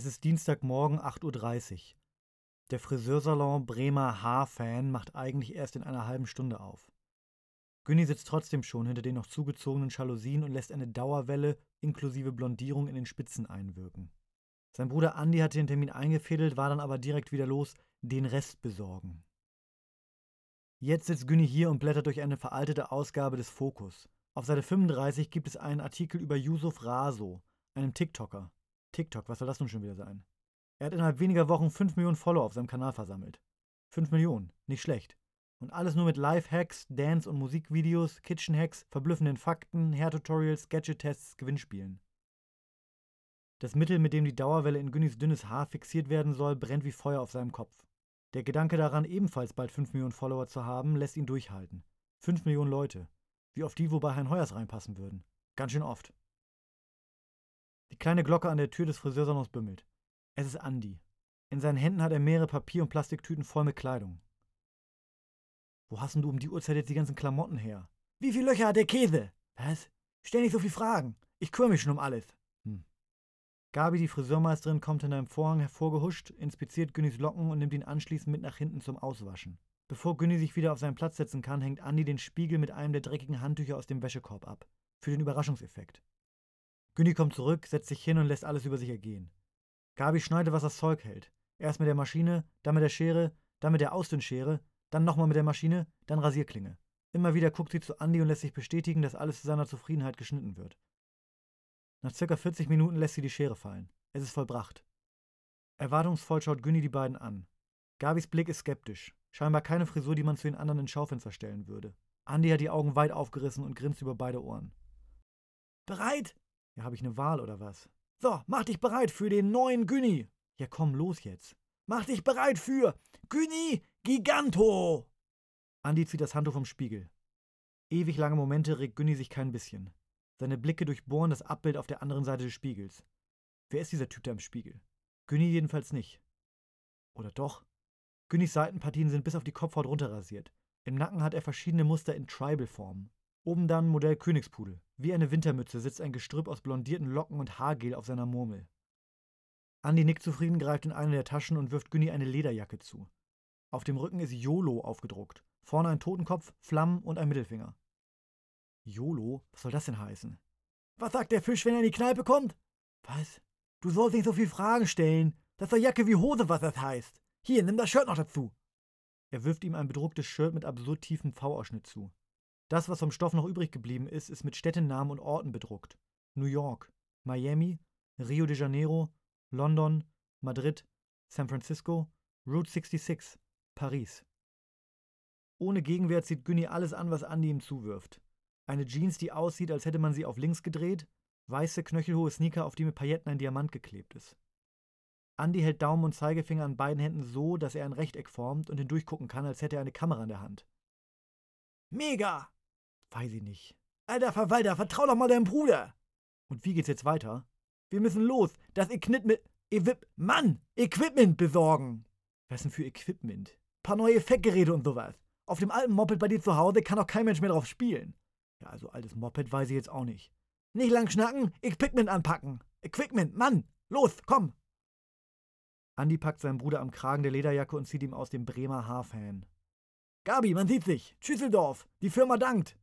Es ist Dienstagmorgen 8.30 Uhr. Der Friseursalon Bremer Haarfan macht eigentlich erst in einer halben Stunde auf. Günni sitzt trotzdem schon hinter den noch zugezogenen Jalousien und lässt eine Dauerwelle inklusive Blondierung in den Spitzen einwirken. Sein Bruder Andy hatte den Termin eingefädelt, war dann aber direkt wieder los, den Rest besorgen. Jetzt sitzt Günni hier und blättert durch eine veraltete Ausgabe des Fokus. Auf Seite 35 gibt es einen Artikel über Yusuf Raso, einem TikToker. TikTok, was soll das nun schon wieder sein? Er hat innerhalb weniger Wochen 5 Millionen Follower auf seinem Kanal versammelt. 5 Millionen, nicht schlecht. Und alles nur mit Live-Hacks, Dance- und Musikvideos, Kitchen-Hacks, verblüffenden Fakten, Hair-Tutorials, Gadget-Tests, Gewinnspielen. Das Mittel, mit dem die Dauerwelle in Günnis dünnes Haar fixiert werden soll, brennt wie Feuer auf seinem Kopf. Der Gedanke daran, ebenfalls bald 5 Millionen Follower zu haben, lässt ihn durchhalten. 5 Millionen Leute. Wie oft die wobei Hein Heuers reinpassen würden. Ganz schön oft. Die kleine Glocke an der Tür des Friseursalons bimmelt. Es ist Andy. In seinen Händen hat er mehrere Papier- und Plastiktüten voll mit Kleidung. Wo hast denn du um die Uhrzeit jetzt die ganzen Klamotten her? Wie viele Löcher hat der Käse? Was? Stell nicht so viele Fragen. Ich kümmere mich schon um alles. Hm. Gabi, die Friseurmeisterin, kommt hinter einem Vorhang hervorgehuscht, inspiziert Günnis Locken und nimmt ihn anschließend mit nach hinten zum Auswaschen. Bevor Günni sich wieder auf seinen Platz setzen kann, hängt Andi den Spiegel mit einem der dreckigen Handtücher aus dem Wäschekorb ab. Für den Überraschungseffekt. Günni kommt zurück, setzt sich hin und lässt alles über sich ergehen. Gabi schneidet, was das Zeug hält. Erst mit der Maschine, dann mit der Schere, dann mit der Ausdünnschere, dann nochmal mit der Maschine, dann Rasierklinge. Immer wieder guckt sie zu Andi und lässt sich bestätigen, dass alles zu seiner Zufriedenheit geschnitten wird. Nach circa 40 Minuten lässt sie die Schere fallen. Es ist vollbracht. Erwartungsvoll schaut Günni die beiden an. Gabis Blick ist skeptisch. Scheinbar keine Frisur, die man zu den anderen ins Schaufenster stellen würde. Andi hat die Augen weit aufgerissen und grinst über beide Ohren. Bereit? Ja, habe ich eine Wahl oder was? So, mach dich bereit für den neuen Günni. Ja, komm, los jetzt. Mach dich bereit für Günni Giganto. Andi zieht das Handtuch vom Spiegel. Ewig lange Momente regt Günni sich kein bisschen. Seine Blicke durchbohren das Abbild auf der anderen Seite des Spiegels. Wer ist dieser Typ da im Spiegel? Günni jedenfalls nicht. Oder doch? Günnis Seitenpartien sind bis auf die Kopfhaut runterrasiert. Im Nacken hat er verschiedene Muster in Tribal-Formen. Oben dann Modell Königspudel. Wie eine Wintermütze sitzt ein Gestrüpp aus blondierten Locken und Haargel auf seiner Murmel. Andi nickt zufrieden, greift in eine der Taschen und wirft Günni eine Lederjacke zu. Auf dem Rücken ist YOLO aufgedruckt. Vorne ein Totenkopf, Flammen und ein Mittelfinger. YOLO? Was soll das denn heißen? Was sagt der Fisch, wenn er in die Kneipe kommt? Was? Du sollst nicht so viel Fragen stellen. Das ist doch Jacke wie Hose, was das heißt. Hier, nimm das Shirt noch dazu. Er wirft ihm ein bedrucktes Shirt mit absurd tiefem V-Ausschnitt zu. Das, was vom Stoff noch übrig geblieben ist, ist mit Städtenamen und Orten bedruckt. New York, Miami, Rio de Janeiro, London, Madrid, San Francisco, Route 66, Paris. Ohne Gegenwert zieht Günni alles an, was Andy ihm zuwirft. Eine Jeans, die aussieht, als hätte man sie auf links gedreht, weiße, knöchelhohe Sneaker, auf die mit Pailletten ein Diamant geklebt ist. Andy hält Daumen und Zeigefinger an beiden Händen so, dass er ein Rechteck formt und hindurchgucken kann, als hätte er eine Kamera in der Hand. Mega! Weiß ich nicht. Alter Verwalter, vertrau doch mal deinem Bruder. Und wie geht's jetzt weiter? Wir müssen los. Das Equipment. Equip Mann! Equipment besorgen! Was denn für Equipment? Paar neue Effektgeräte und sowas. Auf dem alten Moped bei dir zu Hause kann doch kein Mensch mehr drauf spielen. Ja, also altes Moped weiß ich jetzt auch nicht. Nicht lang schnacken, Equipment anpacken. Equipment, Mann! Los, komm! Andi packt seinen Bruder am Kragen der Lederjacke und zieht ihm aus dem Bremer Haarfan. Gabi, man sieht sich. Tschüsseldorf. Die Firma dankt.